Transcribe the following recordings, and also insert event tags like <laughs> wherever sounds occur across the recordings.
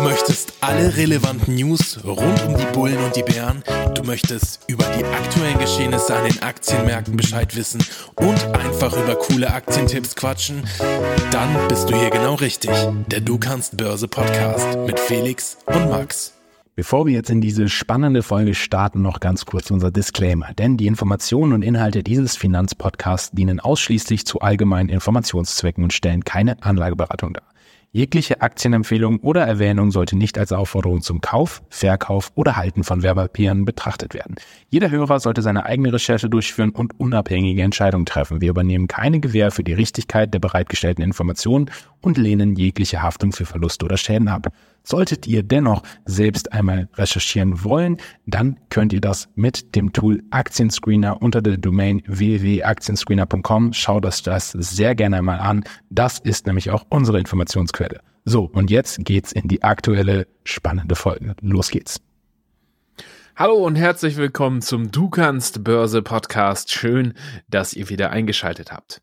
Du möchtest alle relevanten News rund um die Bullen und die Bären. Du möchtest über die aktuellen Geschehnisse an den Aktienmärkten Bescheid wissen und einfach über coole Aktientipps quatschen. Dann bist du hier genau richtig. Der Du kannst Börse Podcast mit Felix und Max. Bevor wir jetzt in diese spannende Folge starten, noch ganz kurz unser Disclaimer. Denn die Informationen und Inhalte dieses Finanzpodcasts dienen ausschließlich zu allgemeinen Informationszwecken und stellen keine Anlageberatung dar. Jegliche Aktienempfehlung oder Erwähnung sollte nicht als Aufforderung zum Kauf, Verkauf oder Halten von Werbepapieren betrachtet werden. Jeder Hörer sollte seine eigene Recherche durchführen und unabhängige Entscheidungen treffen. Wir übernehmen keine Gewähr für die Richtigkeit der bereitgestellten Informationen und lehnen jegliche Haftung für Verluste oder Schäden ab. Solltet ihr dennoch selbst einmal recherchieren wollen, dann könnt ihr das mit dem Tool Aktienscreener unter der Domain www.aktienscreener.com. Schaut euch das sehr gerne einmal an. Das ist nämlich auch unsere Informationsquelle. So, und jetzt geht's in die aktuelle spannende Folge. Los geht's. Hallo und herzlich willkommen zum Du kannst Börse Podcast. Schön, dass ihr wieder eingeschaltet habt.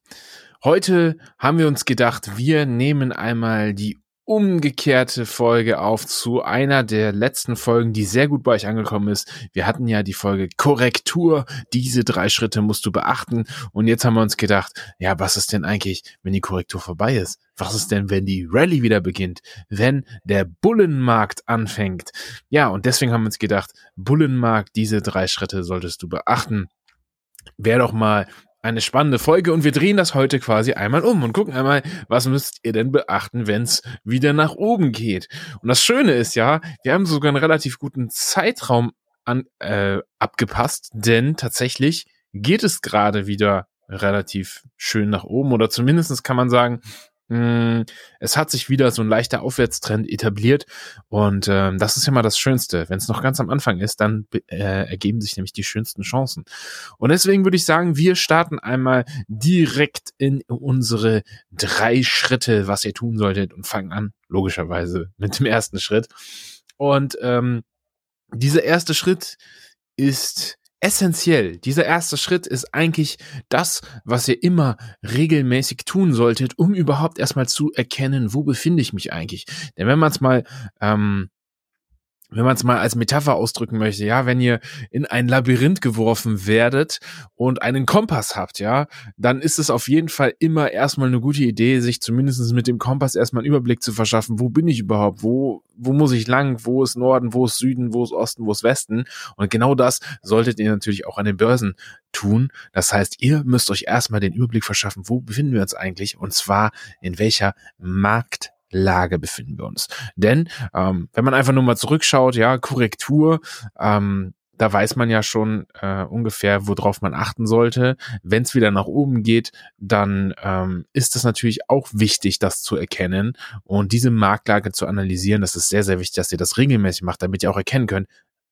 Heute haben wir uns gedacht, wir nehmen einmal die umgekehrte Folge auf zu einer der letzten Folgen, die sehr gut bei euch angekommen ist. Wir hatten ja die Folge Korrektur. Diese drei Schritte musst du beachten. Und jetzt haben wir uns gedacht, ja, was ist denn eigentlich, wenn die Korrektur vorbei ist? Was ist denn, wenn die Rallye wieder beginnt? Wenn der Bullenmarkt anfängt? Ja, und deswegen haben wir uns gedacht, Bullenmarkt, diese drei Schritte solltest du beachten. Wäre doch mal eine spannende Folge und wir drehen das heute quasi einmal um und gucken einmal, was müsst ihr denn beachten, wenn es wieder nach oben geht. Und das Schöne ist ja, wir haben sogar einen relativ guten Zeitraum an, äh, abgepasst, denn tatsächlich geht es gerade wieder relativ schön nach oben oder zumindestens kann man sagen, es hat sich wieder so ein leichter Aufwärtstrend etabliert und äh, das ist ja mal das Schönste. Wenn es noch ganz am Anfang ist, dann äh, ergeben sich nämlich die schönsten Chancen. Und deswegen würde ich sagen, wir starten einmal direkt in unsere drei Schritte, was ihr tun solltet und fangen an, logischerweise, mit dem ersten Schritt. Und ähm, dieser erste Schritt ist essentiell. Dieser erste Schritt ist eigentlich das, was ihr immer regelmäßig tun solltet, um überhaupt erstmal zu erkennen, wo befinde ich mich eigentlich. Denn wenn man es mal ähm, wenn man es mal als Metapher ausdrücken möchte, ja, wenn ihr in ein Labyrinth geworfen werdet und einen Kompass habt, ja, dann ist es auf jeden Fall immer erstmal eine gute Idee, sich zumindest mit dem Kompass erstmal einen Überblick zu verschaffen, wo bin ich überhaupt, wo, wo muss ich lang, wo ist Norden, wo ist Süden, wo ist Osten, wo ist Westen. Und genau das solltet ihr natürlich auch an den Börsen tun. Das heißt, ihr müsst euch erstmal den Überblick verschaffen, wo befinden wir uns eigentlich? Und zwar in welcher Markt Lage befinden wir uns. Denn ähm, wenn man einfach nur mal zurückschaut, ja, Korrektur, ähm, da weiß man ja schon äh, ungefähr, worauf man achten sollte. Wenn es wieder nach oben geht, dann ähm, ist es natürlich auch wichtig, das zu erkennen und diese Marktlage zu analysieren. Das ist sehr, sehr wichtig, dass ihr das regelmäßig macht, damit ihr auch erkennen könnt,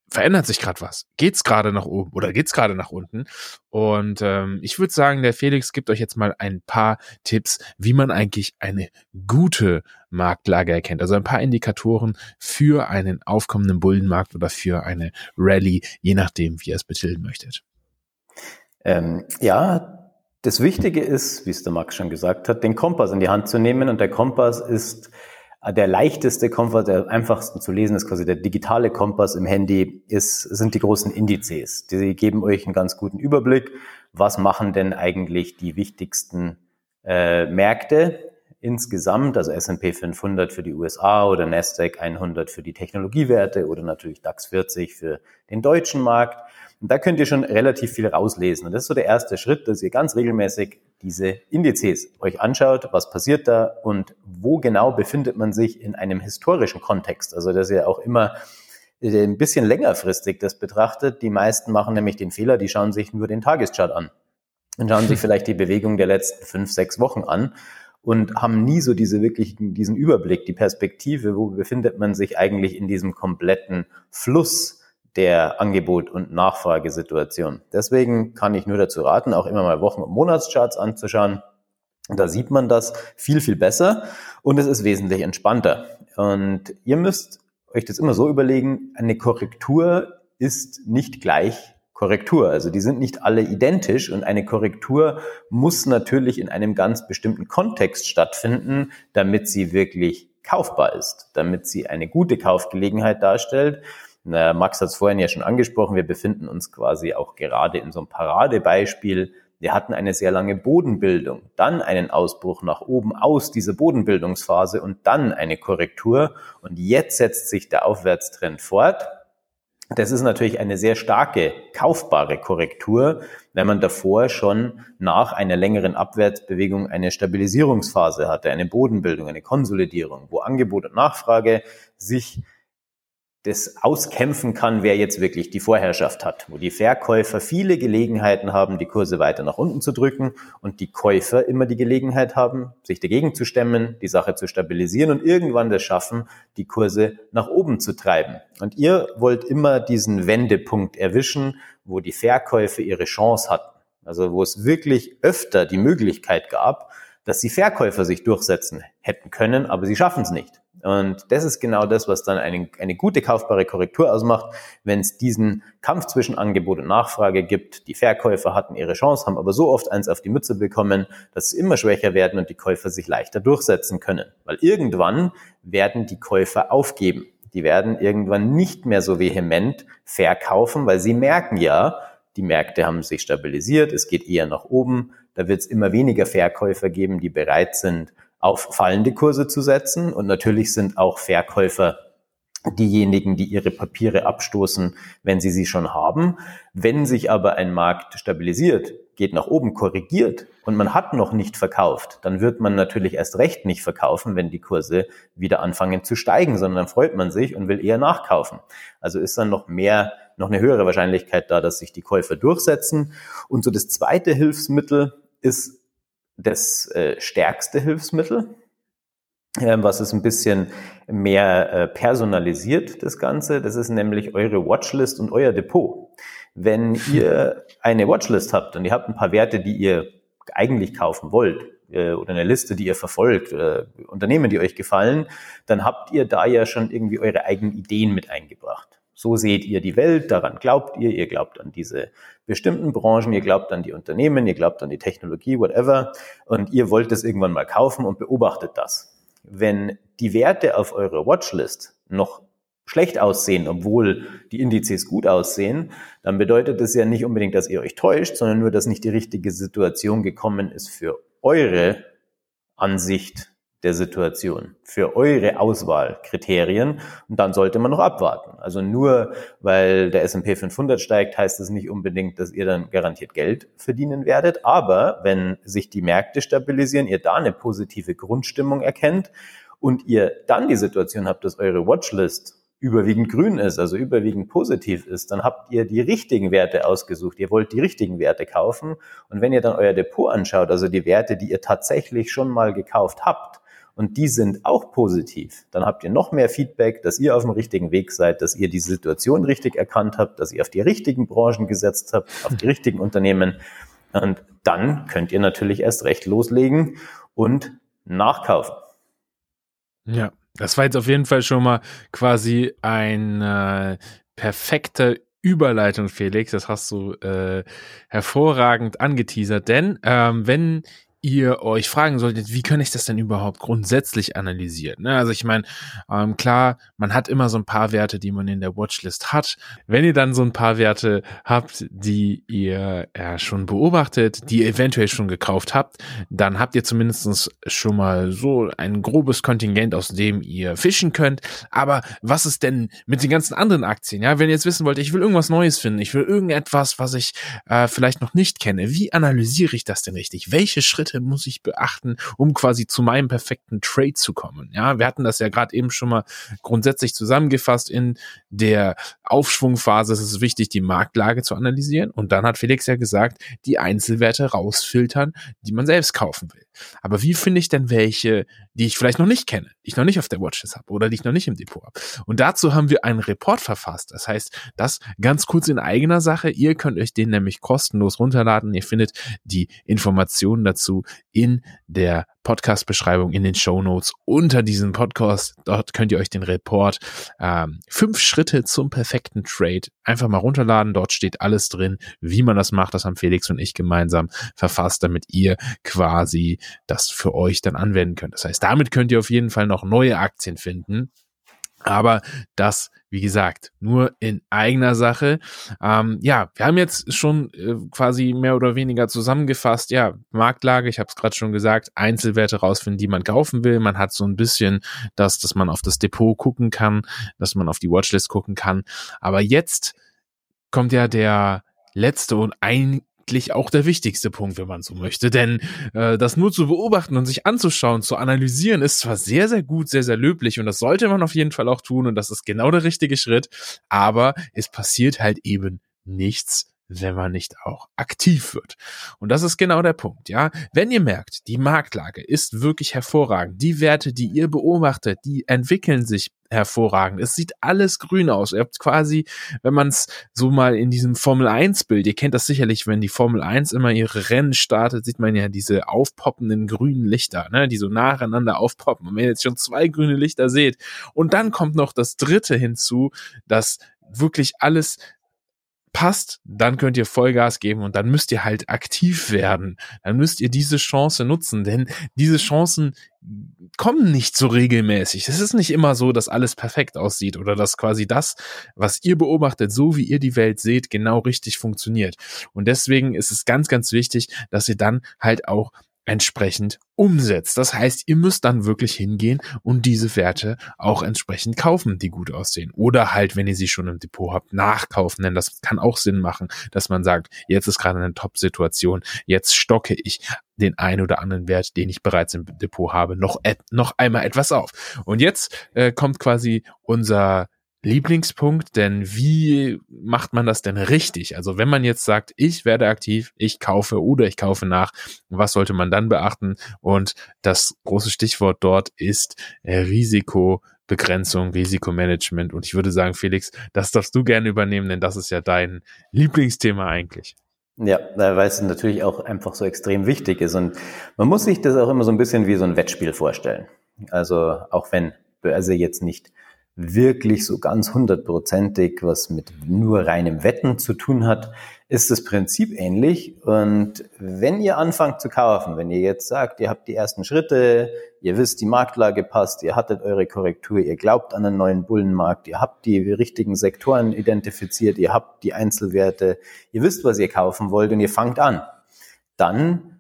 verändert sich gerade was? Geht's gerade nach oben oder geht's gerade nach unten? Und ähm, ich würde sagen, der Felix gibt euch jetzt mal ein paar Tipps, wie man eigentlich eine gute Marktlage erkennt. Also ein paar Indikatoren für einen aufkommenden Bullenmarkt oder für eine Rallye, je nachdem, wie ihr es betiteln möchtet. Ähm, ja, das Wichtige ist, wie es der Max schon gesagt hat, den Kompass in die Hand zu nehmen. Und der Kompass ist äh, der leichteste Kompass, der einfachsten zu lesen ist quasi der digitale Kompass im Handy, ist, sind die großen Indizes. Die geben euch einen ganz guten Überblick. Was machen denn eigentlich die wichtigsten äh, Märkte insgesamt, also S&P 500 für die USA oder Nasdaq 100 für die Technologiewerte oder natürlich DAX 40 für den deutschen Markt. Und da könnt ihr schon relativ viel rauslesen. Und das ist so der erste Schritt, dass ihr ganz regelmäßig diese Indizes euch anschaut, was passiert da und wo genau befindet man sich in einem historischen Kontext. Also dass ihr auch immer äh, ein bisschen längerfristig das betrachtet. Die meisten machen nämlich den Fehler, die schauen sich nur den Tageschart an und schauen sich <laughs> vielleicht die Bewegung der letzten fünf, sechs Wochen an und haben nie so diese wirklich diesen Überblick, die Perspektive, wo befindet man sich eigentlich in diesem kompletten Fluss der Angebot- und Nachfragesituation. Deswegen kann ich nur dazu raten, auch immer mal Wochen- und Monatscharts anzuschauen. Da sieht man das viel, viel besser und es ist wesentlich entspannter. Und ihr müsst euch das immer so überlegen, eine Korrektur ist nicht gleich Korrektur. Also die sind nicht alle identisch und eine Korrektur muss natürlich in einem ganz bestimmten Kontext stattfinden, damit sie wirklich kaufbar ist, damit sie eine gute Kaufgelegenheit darstellt. Max hat es vorhin ja schon angesprochen, wir befinden uns quasi auch gerade in so einem Paradebeispiel. Wir hatten eine sehr lange Bodenbildung, dann einen Ausbruch nach oben aus dieser Bodenbildungsphase und dann eine Korrektur. Und jetzt setzt sich der Aufwärtstrend fort. Das ist natürlich eine sehr starke kaufbare Korrektur, wenn man davor schon nach einer längeren Abwärtsbewegung eine Stabilisierungsphase hatte, eine Bodenbildung, eine Konsolidierung, wo Angebot und Nachfrage sich das auskämpfen kann, wer jetzt wirklich die Vorherrschaft hat, wo die Verkäufer viele Gelegenheiten haben, die Kurse weiter nach unten zu drücken und die Käufer immer die Gelegenheit haben, sich dagegen zu stemmen, die Sache zu stabilisieren und irgendwann das schaffen, die Kurse nach oben zu treiben. Und ihr wollt immer diesen Wendepunkt erwischen, wo die Verkäufer ihre Chance hatten. Also wo es wirklich öfter die Möglichkeit gab, dass die Verkäufer sich durchsetzen hätten können, aber sie schaffen es nicht. Und das ist genau das, was dann eine, eine gute kaufbare Korrektur ausmacht, wenn es diesen Kampf zwischen Angebot und Nachfrage gibt. Die Verkäufer hatten ihre Chance, haben aber so oft eins auf die Mütze bekommen, dass sie immer schwächer werden und die Käufer sich leichter durchsetzen können. Weil irgendwann werden die Käufer aufgeben. Die werden irgendwann nicht mehr so vehement verkaufen, weil sie merken ja, die Märkte haben sich stabilisiert, es geht eher nach oben. Da wird es immer weniger Verkäufer geben, die bereit sind, auf fallende Kurse zu setzen. Und natürlich sind auch Verkäufer diejenigen, die ihre Papiere abstoßen, wenn sie sie schon haben. Wenn sich aber ein Markt stabilisiert, geht nach oben, korrigiert und man hat noch nicht verkauft, dann wird man natürlich erst recht nicht verkaufen, wenn die Kurse wieder anfangen zu steigen, sondern freut man sich und will eher nachkaufen. Also ist dann noch mehr, noch eine höhere Wahrscheinlichkeit da, dass sich die Käufer durchsetzen. Und so das zweite Hilfsmittel ist das äh, stärkste Hilfsmittel, äh, was ist ein bisschen mehr äh, personalisiert, das Ganze. Das ist nämlich eure Watchlist und euer Depot. Wenn ihr eine Watchlist habt und ihr habt ein paar Werte, die ihr eigentlich kaufen wollt, äh, oder eine Liste, die ihr verfolgt, oder Unternehmen, die euch gefallen, dann habt ihr da ja schon irgendwie eure eigenen Ideen mit eingebracht. So seht ihr die Welt, daran glaubt ihr, ihr glaubt an diese bestimmten Branchen, ihr glaubt an die Unternehmen, ihr glaubt an die Technologie, whatever, und ihr wollt es irgendwann mal kaufen und beobachtet das. Wenn die Werte auf eurer Watchlist noch schlecht aussehen, obwohl die Indizes gut aussehen, dann bedeutet das ja nicht unbedingt, dass ihr euch täuscht, sondern nur, dass nicht die richtige Situation gekommen ist für eure Ansicht der Situation, für eure Auswahlkriterien. Und dann sollte man noch abwarten. Also nur weil der S&P 500 steigt, heißt es nicht unbedingt, dass ihr dann garantiert Geld verdienen werdet. Aber wenn sich die Märkte stabilisieren, ihr da eine positive Grundstimmung erkennt und ihr dann die Situation habt, dass eure Watchlist überwiegend grün ist, also überwiegend positiv ist, dann habt ihr die richtigen Werte ausgesucht. Ihr wollt die richtigen Werte kaufen. Und wenn ihr dann euer Depot anschaut, also die Werte, die ihr tatsächlich schon mal gekauft habt, und die sind auch positiv, dann habt ihr noch mehr Feedback, dass ihr auf dem richtigen Weg seid, dass ihr die Situation richtig erkannt habt, dass ihr auf die richtigen Branchen gesetzt habt, auf die richtigen Unternehmen. Und dann könnt ihr natürlich erst recht loslegen und nachkaufen. Ja, das war jetzt auf jeden Fall schon mal quasi ein äh, perfekter Überleitung, Felix. Das hast du äh, hervorragend angeteasert. Denn ähm, wenn ihr euch fragen solltet, wie kann ich das denn überhaupt grundsätzlich analysieren? Ne? Also ich meine, ähm, klar, man hat immer so ein paar Werte, die man in der Watchlist hat. Wenn ihr dann so ein paar Werte habt, die ihr ja, schon beobachtet, die ihr eventuell schon gekauft habt, dann habt ihr zumindest schon mal so ein grobes Kontingent, aus dem ihr fischen könnt. Aber was ist denn mit den ganzen anderen Aktien? Ja, wenn ihr jetzt wissen wollt, ich will irgendwas Neues finden, ich will irgendetwas, was ich äh, vielleicht noch nicht kenne, wie analysiere ich das denn richtig? Welche Schritte Schritte muss ich beachten, um quasi zu meinem perfekten Trade zu kommen? Ja, wir hatten das ja gerade eben schon mal grundsätzlich zusammengefasst in der Aufschwungphase. Es ist wichtig, die Marktlage zu analysieren. Und dann hat Felix ja gesagt, die Einzelwerte rausfiltern, die man selbst kaufen will. Aber wie finde ich denn welche, die ich vielleicht noch nicht kenne, die ich noch nicht auf der Watchlist habe oder die ich noch nicht im Depot habe? Und dazu haben wir einen Report verfasst. Das heißt, das ganz kurz in eigener Sache. Ihr könnt euch den nämlich kostenlos runterladen. Ihr findet die Informationen dazu in der Podcast-Beschreibung, in den Show Notes unter diesem Podcast. Dort könnt ihr euch den Report ähm, fünf Schritte zum perfekten Trade einfach mal runterladen. Dort steht alles drin, wie man das macht. Das haben Felix und ich gemeinsam verfasst, damit ihr quasi das für euch dann anwenden könnt. Das heißt, damit könnt ihr auf jeden Fall noch neue Aktien finden. Aber das, wie gesagt, nur in eigener Sache. Ähm, ja, wir haben jetzt schon äh, quasi mehr oder weniger zusammengefasst. Ja, Marktlage, ich habe es gerade schon gesagt, Einzelwerte rausfinden, die man kaufen will. Man hat so ein bisschen das, dass man auf das Depot gucken kann, dass man auf die Watchlist gucken kann. Aber jetzt kommt ja der letzte und ein eigentlich auch der wichtigste Punkt, wenn man so möchte. Denn äh, das nur zu beobachten und sich anzuschauen, zu analysieren, ist zwar sehr, sehr gut, sehr, sehr löblich und das sollte man auf jeden Fall auch tun und das ist genau der richtige Schritt, aber es passiert halt eben nichts wenn man nicht auch aktiv wird. Und das ist genau der Punkt, ja. Wenn ihr merkt, die Marktlage ist wirklich hervorragend, die Werte, die ihr beobachtet, die entwickeln sich hervorragend. Es sieht alles grün aus. Ihr habt quasi, wenn man es so mal in diesem Formel 1 Bild, ihr kennt das sicherlich, wenn die Formel 1 immer ihre Rennen startet, sieht man ja diese aufpoppenden grünen Lichter, ne, die so nacheinander aufpoppen. Und wenn ihr jetzt schon zwei grüne Lichter seht und dann kommt noch das dritte hinzu, das wirklich alles passt, dann könnt ihr Vollgas geben und dann müsst ihr halt aktiv werden. Dann müsst ihr diese Chance nutzen, denn diese Chancen kommen nicht so regelmäßig. Es ist nicht immer so, dass alles perfekt aussieht oder dass quasi das, was ihr beobachtet, so wie ihr die Welt seht, genau richtig funktioniert. Und deswegen ist es ganz, ganz wichtig, dass ihr dann halt auch entsprechend umsetzt. Das heißt, ihr müsst dann wirklich hingehen und diese Werte auch entsprechend kaufen, die gut aussehen. Oder halt, wenn ihr sie schon im Depot habt, nachkaufen, denn das kann auch Sinn machen, dass man sagt, jetzt ist gerade eine Top-Situation, jetzt stocke ich den einen oder anderen Wert, den ich bereits im Depot habe, noch, noch einmal etwas auf. Und jetzt äh, kommt quasi unser Lieblingspunkt, denn wie macht man das denn richtig? Also wenn man jetzt sagt, ich werde aktiv, ich kaufe oder ich kaufe nach, was sollte man dann beachten? Und das große Stichwort dort ist äh, Risikobegrenzung, Risikomanagement. Und ich würde sagen, Felix, das darfst du gerne übernehmen, denn das ist ja dein Lieblingsthema eigentlich. Ja, weil es natürlich auch einfach so extrem wichtig ist. Und man muss sich das auch immer so ein bisschen wie so ein Wettspiel vorstellen. Also auch wenn Börse jetzt nicht wirklich so ganz hundertprozentig was mit nur reinem Wetten zu tun hat, ist das Prinzip ähnlich. Und wenn ihr anfangt zu kaufen, wenn ihr jetzt sagt, ihr habt die ersten Schritte, ihr wisst, die Marktlage passt, ihr hattet eure Korrektur, ihr glaubt an einen neuen Bullenmarkt, ihr habt die richtigen Sektoren identifiziert, ihr habt die Einzelwerte, ihr wisst, was ihr kaufen wollt und ihr fangt an, dann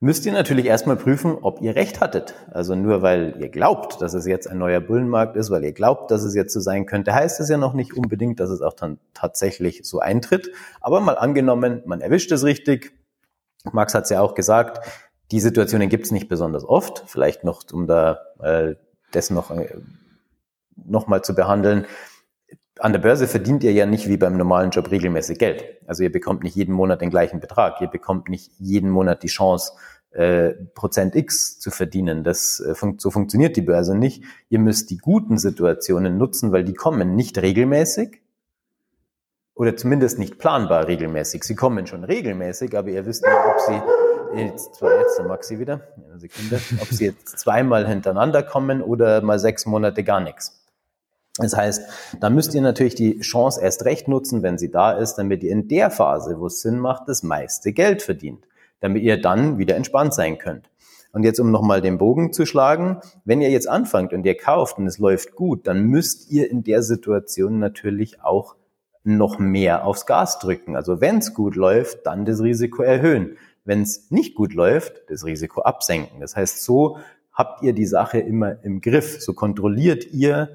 müsst ihr natürlich erstmal prüfen, ob ihr recht hattet. Also nur weil ihr glaubt, dass es jetzt ein neuer Bullenmarkt ist, weil ihr glaubt, dass es jetzt so sein könnte, heißt es ja noch nicht unbedingt, dass es auch dann tatsächlich so eintritt. Aber mal angenommen, man erwischt es richtig. Max hat es ja auch gesagt, die Situationen gibt es nicht besonders oft. Vielleicht noch, um da äh, das noch, äh, noch mal zu behandeln an der Börse verdient ihr ja nicht wie beim normalen Job regelmäßig Geld. Also ihr bekommt nicht jeden Monat den gleichen Betrag. Ihr bekommt nicht jeden Monat die Chance, äh, Prozent X zu verdienen. Das, äh, fun so funktioniert die Börse nicht. Ihr müsst die guten Situationen nutzen, weil die kommen nicht regelmäßig oder zumindest nicht planbar regelmäßig. Sie kommen schon regelmäßig, aber ihr wisst nicht, ob sie jetzt jetzt Maxi wieder, eine Sekunde, ob sie jetzt zweimal hintereinander kommen oder mal sechs Monate gar nichts. Das heißt, da müsst ihr natürlich die Chance erst recht nutzen, wenn sie da ist, damit ihr in der Phase, wo es Sinn macht, das meiste Geld verdient, damit ihr dann wieder entspannt sein könnt. Und jetzt, um nochmal den Bogen zu schlagen, wenn ihr jetzt anfangt und ihr kauft und es läuft gut, dann müsst ihr in der Situation natürlich auch noch mehr aufs Gas drücken. Also wenn es gut läuft, dann das Risiko erhöhen. Wenn es nicht gut läuft, das Risiko absenken. Das heißt, so habt ihr die Sache immer im Griff. So kontrolliert ihr,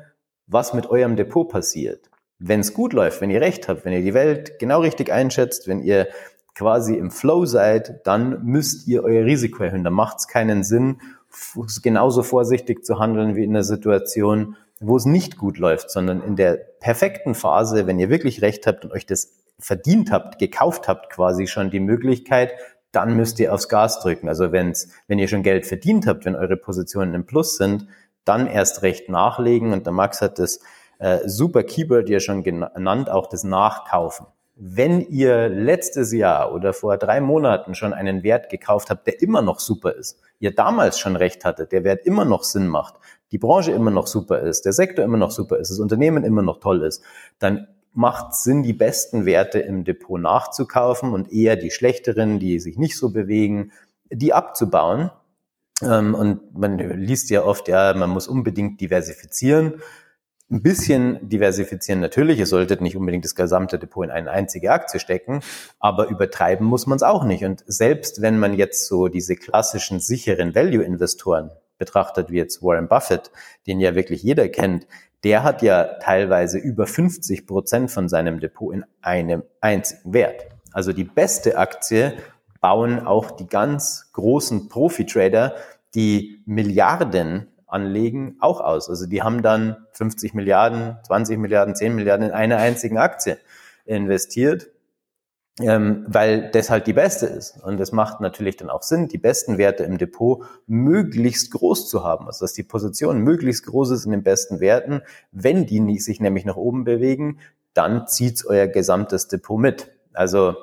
was mit eurem Depot passiert. Wenn es gut läuft, wenn ihr recht habt, wenn ihr die Welt genau richtig einschätzt, wenn ihr quasi im Flow seid, dann müsst ihr euer Risiko erhöhen. Da macht es keinen Sinn, genauso vorsichtig zu handeln wie in der Situation, wo es nicht gut läuft, sondern in der perfekten Phase, wenn ihr wirklich recht habt und euch das verdient habt, gekauft habt, quasi schon die Möglichkeit, dann müsst ihr aufs Gas drücken. Also wenn's, wenn ihr schon Geld verdient habt, wenn eure Positionen im Plus sind, dann erst recht nachlegen. Und der Max hat das äh, super Keyword ja schon genannt, auch das Nachkaufen. wenn ihr letztes Jahr oder vor drei Monaten schon einen Wert gekauft habt, der immer noch super ist, ihr damals schon recht hattet, der Wert immer noch Sinn macht, die Branche immer noch super ist, der Sektor immer noch super ist, das Unternehmen immer noch toll ist, dann macht Sinn, die besten Werte im Depot nachzukaufen und eher die schlechteren, die sich nicht so bewegen, die abzubauen. Ähm, und man liest ja oft, ja, man muss unbedingt diversifizieren. Ein bisschen diversifizieren natürlich. Ihr solltet nicht unbedingt das gesamte Depot in eine einzige Aktie stecken, aber übertreiben muss man es auch nicht. Und selbst wenn man jetzt so diese klassischen sicheren Value-Investoren betrachtet, wie jetzt Warren Buffett, den ja wirklich jeder kennt, der hat ja teilweise über 50 Prozent von seinem Depot in einem einzigen Wert. Also die beste Aktie bauen auch die ganz großen Profi-Trader, die Milliarden anlegen, auch aus. Also die haben dann 50 Milliarden, 20 Milliarden, 10 Milliarden in eine einzigen Aktie investiert ähm, weil das halt die beste ist. Und es macht natürlich dann auch Sinn, die besten Werte im Depot möglichst groß zu haben. Also dass die Position möglichst groß ist in den besten Werten. Wenn die sich nämlich nach oben bewegen, dann zieht's euer gesamtes Depot mit. Also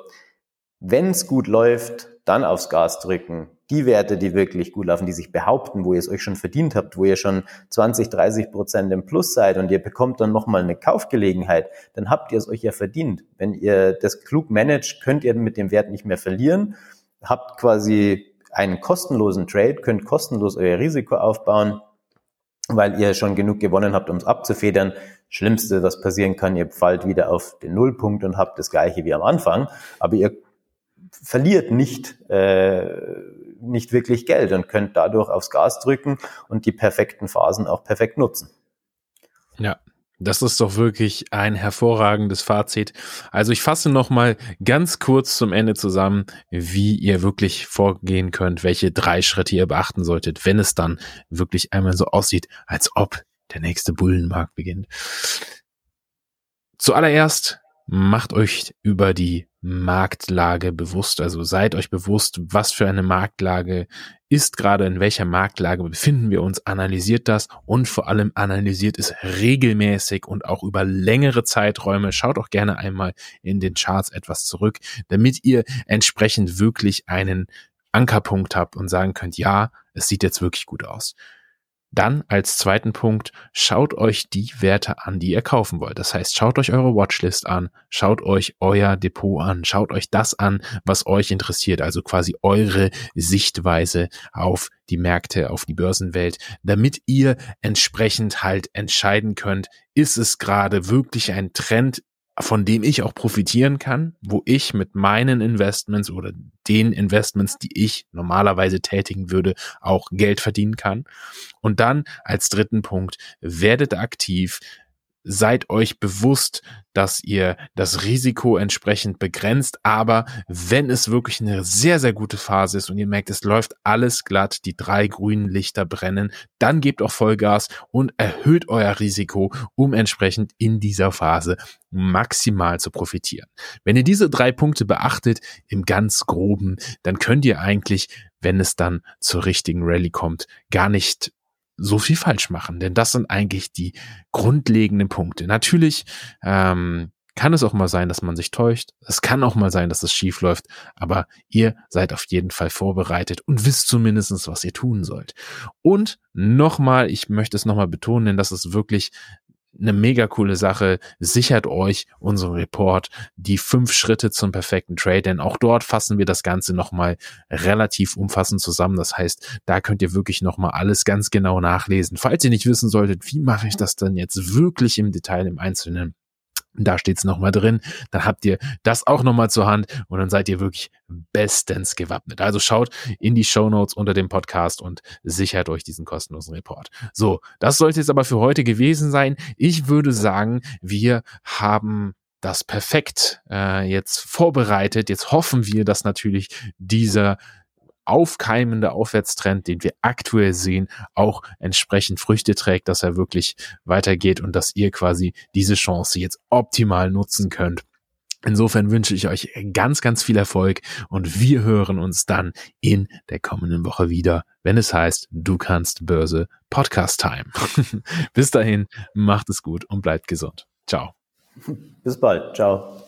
wenn es gut läuft, dann aufs Gas drücken, die Werte, die wirklich gut laufen, die sich behaupten, wo ihr es euch schon verdient habt, wo ihr schon 20, 30 Prozent im Plus seid und ihr bekommt dann nochmal eine Kaufgelegenheit, dann habt ihr es euch ja verdient. Wenn ihr das klug managt, könnt ihr mit dem Wert nicht mehr verlieren, habt quasi einen kostenlosen Trade, könnt kostenlos euer Risiko aufbauen, weil ihr schon genug gewonnen habt, um es abzufedern. Schlimmste, was passieren kann, ihr fallt wieder auf den Nullpunkt und habt das gleiche wie am Anfang, aber ihr verliert nicht äh, nicht wirklich Geld und könnt dadurch aufs Gas drücken und die perfekten Phasen auch perfekt nutzen. Ja, das ist doch wirklich ein hervorragendes Fazit. Also ich fasse noch mal ganz kurz zum Ende zusammen, wie ihr wirklich vorgehen könnt, welche drei Schritte ihr beachten solltet, wenn es dann wirklich einmal so aussieht, als ob der nächste Bullenmarkt beginnt. Zuallererst macht euch über die Marktlage bewusst. Also seid euch bewusst, was für eine Marktlage ist gerade, in welcher Marktlage befinden wir uns, analysiert das und vor allem analysiert es regelmäßig und auch über längere Zeiträume. Schaut auch gerne einmal in den Charts etwas zurück, damit ihr entsprechend wirklich einen Ankerpunkt habt und sagen könnt, ja, es sieht jetzt wirklich gut aus. Dann als zweiten Punkt, schaut euch die Werte an, die ihr kaufen wollt. Das heißt, schaut euch eure Watchlist an, schaut euch euer Depot an, schaut euch das an, was euch interessiert, also quasi eure Sichtweise auf die Märkte, auf die Börsenwelt, damit ihr entsprechend halt entscheiden könnt, ist es gerade wirklich ein Trend von dem ich auch profitieren kann, wo ich mit meinen Investments oder den Investments, die ich normalerweise tätigen würde, auch Geld verdienen kann. Und dann als dritten Punkt, werdet aktiv, seid euch bewusst, dass ihr das Risiko entsprechend begrenzt. Aber wenn es wirklich eine sehr, sehr gute Phase ist und ihr merkt, es läuft alles glatt, die drei grünen Lichter brennen, dann gebt auch Vollgas und erhöht euer Risiko, um entsprechend in dieser Phase maximal zu profitieren. Wenn ihr diese drei Punkte beachtet, im ganz groben, dann könnt ihr eigentlich, wenn es dann zur richtigen Rallye kommt, gar nicht so viel falsch machen, denn das sind eigentlich die grundlegenden Punkte. Natürlich ähm, kann es auch mal sein, dass man sich täuscht. Es kann auch mal sein, dass es schief läuft, aber ihr seid auf jeden Fall vorbereitet und wisst zumindestens, was ihr tun sollt. Und nochmal, ich möchte es nochmal betonen, denn das ist wirklich eine mega coole Sache. Sichert euch unseren Report, die fünf Schritte zum perfekten Trade, denn auch dort fassen wir das Ganze nochmal relativ umfassend zusammen. Das heißt, da könnt ihr wirklich nochmal alles ganz genau nachlesen. Falls ihr nicht wissen solltet, wie mache ich das denn jetzt wirklich im Detail im Einzelnen, da steht's nochmal drin. Dann habt ihr das auch nochmal zur Hand und dann seid ihr wirklich bestens gewappnet. Also schaut in die Show Notes unter dem Podcast und sichert euch diesen kostenlosen Report. So, das sollte jetzt aber für heute gewesen sein. Ich würde sagen, wir haben das perfekt äh, jetzt vorbereitet. Jetzt hoffen wir, dass natürlich dieser aufkeimende Aufwärtstrend, den wir aktuell sehen, auch entsprechend Früchte trägt, dass er wirklich weitergeht und dass ihr quasi diese Chance jetzt optimal nutzen könnt. Insofern wünsche ich euch ganz, ganz viel Erfolg und wir hören uns dann in der kommenden Woche wieder, wenn es heißt, du kannst Börse Podcast Time. <laughs> Bis dahin, macht es gut und bleibt gesund. Ciao. Bis bald. Ciao.